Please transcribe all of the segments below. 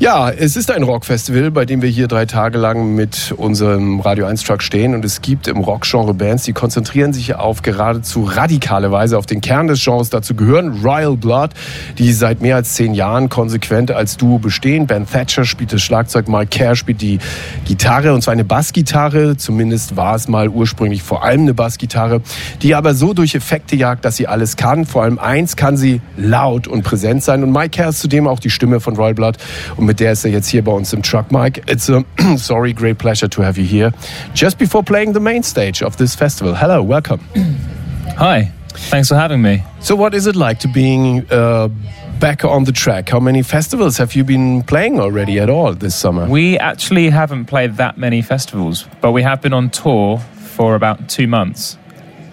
Ja, es ist ein Rockfestival, bei dem wir hier drei Tage lang mit unserem Radio 1 Truck stehen und es gibt im Rockgenre Bands, die konzentrieren sich auf geradezu radikale Weise auf den Kern des Genres. Dazu gehören Royal Blood, die seit mehr als zehn Jahren konsequent als Duo bestehen. Ben Thatcher spielt das Schlagzeug, Mike Kerr spielt die Gitarre und zwar eine Bassgitarre. Zumindest war es mal ursprünglich vor allem eine Bassgitarre, die aber so durch Effekte jagt, dass sie alles kann. Vor allem eins kann sie laut und präsent sein und Mike Kerr ist zudem auch die Stimme von Royal Blood und mit der ist er jetzt hier bei uns im Truck. Mike, it's a sorry, great pleasure to have you here. Just before playing the main stage of this festival. Hello, welcome. Hi, thanks for having me. So, what is it like to being uh, back on the track? How many festivals have you been playing already at all this summer? We actually haven't played that many festivals, but we have been on tour for about two months.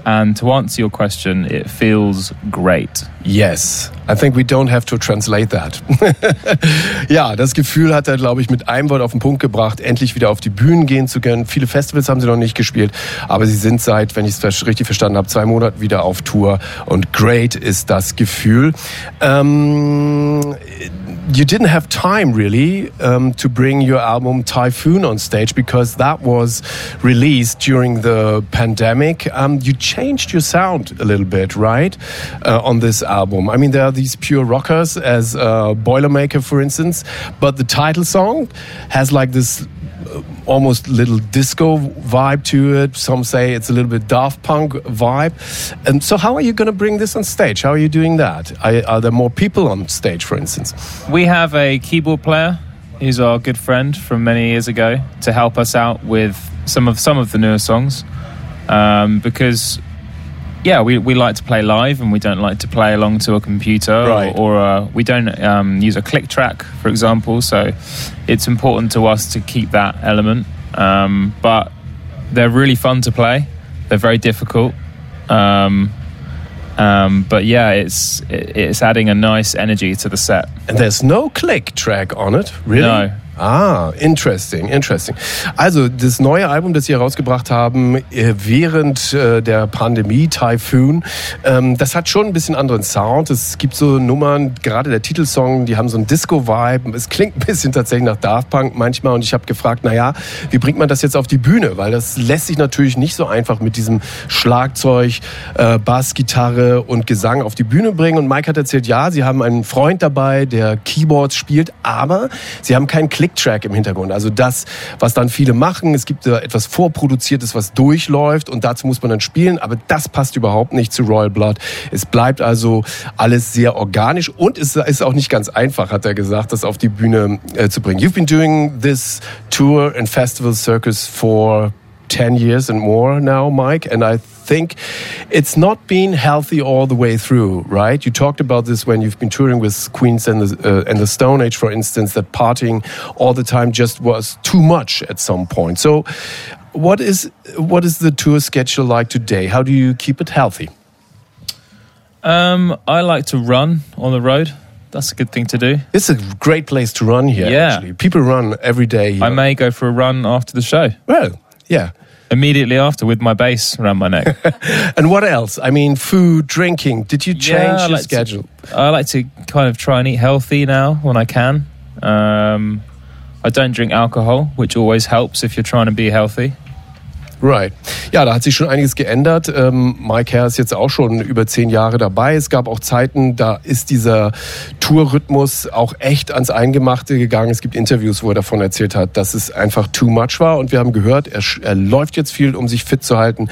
And to answer your question, it feels great. Yes, I think we don't have to translate that. ja, das Gefühl hat er, glaube ich, mit einem Wort auf den Punkt gebracht, endlich wieder auf die Bühnen gehen zu können. Viele Festivals haben sie noch nicht gespielt, aber sie sind seit, wenn ich es richtig verstanden habe, zwei Monaten wieder auf Tour und great ist das Gefühl. Ähm, you didn't have time really um, to bring your album Typhoon on stage because that was released during the pandemic. Um, you changed your sound a little bit, right, uh, on this album. I mean, there are these pure rockers as uh, Boilermaker, for instance, but the title song has like this almost little disco vibe to it. Some say it's a little bit Daft Punk vibe. And so, how are you going to bring this on stage? How are you doing that? Are, are, there more people on stage, for instance? We have a keyboard player. who's our good friend from many years ago to help us out with some of some of the newer songs. Um, because yeah, we, we like to play live and we don't like to play along to a computer right. or, or uh, we don't um, use a click track, for example. So it's important to us to keep that element. Um, but they're really fun to play. They're very difficult. Um, um but yeah, it's it's adding a nice energy to the set. And there's no click track on it, really? No, Ah, interesting, interesting. Also das neue Album, das Sie herausgebracht haben äh, während äh, der Pandemie, Typhoon, ähm, das hat schon ein bisschen anderen Sound. Es gibt so Nummern, gerade der Titelsong, die haben so einen Disco-Vibe. Es klingt ein bisschen tatsächlich nach Daft Punk manchmal. Und ich habe gefragt, na ja, wie bringt man das jetzt auf die Bühne? Weil das lässt sich natürlich nicht so einfach mit diesem Schlagzeug, äh, Bass, Gitarre und Gesang auf die Bühne bringen. Und Mike hat erzählt, ja, sie haben einen Freund dabei, der Keyboards spielt, aber sie haben keinen Klick Click-Track im Hintergrund. Also das, was dann viele machen. Es gibt etwas Vorproduziertes, was durchläuft und dazu muss man dann spielen. Aber das passt überhaupt nicht zu Royal Blood. Es bleibt also alles sehr organisch und es ist auch nicht ganz einfach, hat er gesagt, das auf die Bühne äh, zu bringen. You've been doing this tour and festival circus for 10 years and more now, Mike, and I think it's not been healthy all the way through, right? You talked about this when you've been touring with Queens and the, uh, and the Stone Age, for instance, that partying all the time just was too much at some point. So, what is what is the tour schedule like today? How do you keep it healthy? Um, I like to run on the road. That's a good thing to do. It's a great place to run here. Yeah. Actually. People run every day. Here. I may go for a run after the show. Well, yeah immediately after with my bass around my neck. and what else? I mean, food, drinking. Did you change yeah, your like schedule? To, I like to kind of try and eat healthy now when I can. Um, I don't drink alcohol, which always helps if you're trying to be healthy. Right. Ja, da hat sich schon einiges geändert. Ähm, Mike Herr ist jetzt auch schon über zehn Jahre dabei. Es gab auch Zeiten, da ist dieser Tourrhythmus auch echt ans Eingemachte gegangen. Es gibt Interviews, wo er davon erzählt hat, dass es einfach too much war. Und wir haben gehört, er, er läuft jetzt viel, um sich fit zu halten.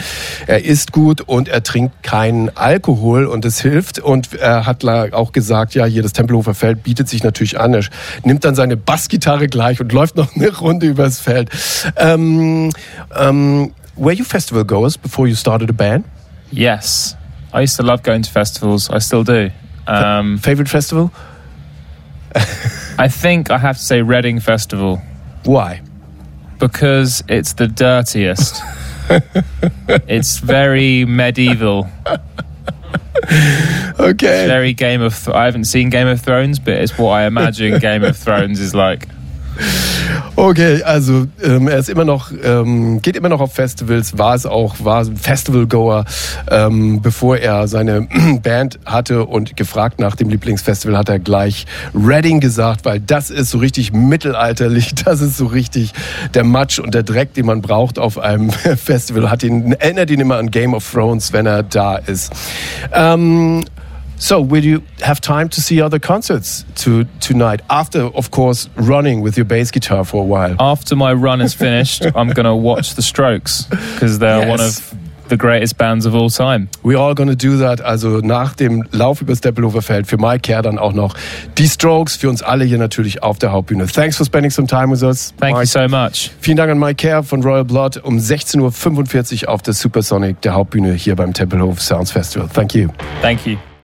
Er isst gut und er trinkt keinen Alkohol und es hilft. Und er hat auch gesagt, ja, hier das Tempelhofer Feld bietet sich natürlich an. Er nimmt dann seine Bassgitarre gleich und läuft noch eine Runde übers Feld. Ähm, ähm, were you festival goers before you started a band? Yes. I used to love going to festivals. I still do. Um, favorite festival? I think I have to say Reading Festival. Why? Because it's the dirtiest. it's very medieval. Okay. It's very Game of. Th- I haven't seen Game of Thrones, but it's what I imagine Game of Thrones is like. Okay, also ähm, er ist immer noch, ähm, geht immer noch auf Festivals, war es auch, war Festivalgoer, ähm, bevor er seine Band hatte und gefragt nach dem Lieblingsfestival hat er gleich Reading gesagt, weil das ist so richtig mittelalterlich, das ist so richtig der Matsch und der Dreck, den man braucht auf einem Festival, hat ihn, erinnert ihn immer an Game of Thrones, wenn er da ist. Ähm, So, will you have time to see other concerts to tonight? After, of course, running with your bass guitar for a while. After my run is finished, I'm going to watch the Strokes because they're yes. one of the greatest bands of all time. We're all gonna do that. Also nach dem Lauf übers Tempelhofer Feld für Mike Kerr dann auch noch die Strokes für uns alle hier natürlich auf der Hauptbühne. Thanks for spending some time with us. Thank Mike. you so much. Vielen Dank an Mike Kerr von Royal Blood um 16.45 Uhr auf der Supersonic der Hauptbühne hier beim Tempelhof Sounds Festival. Thank you. Thank you.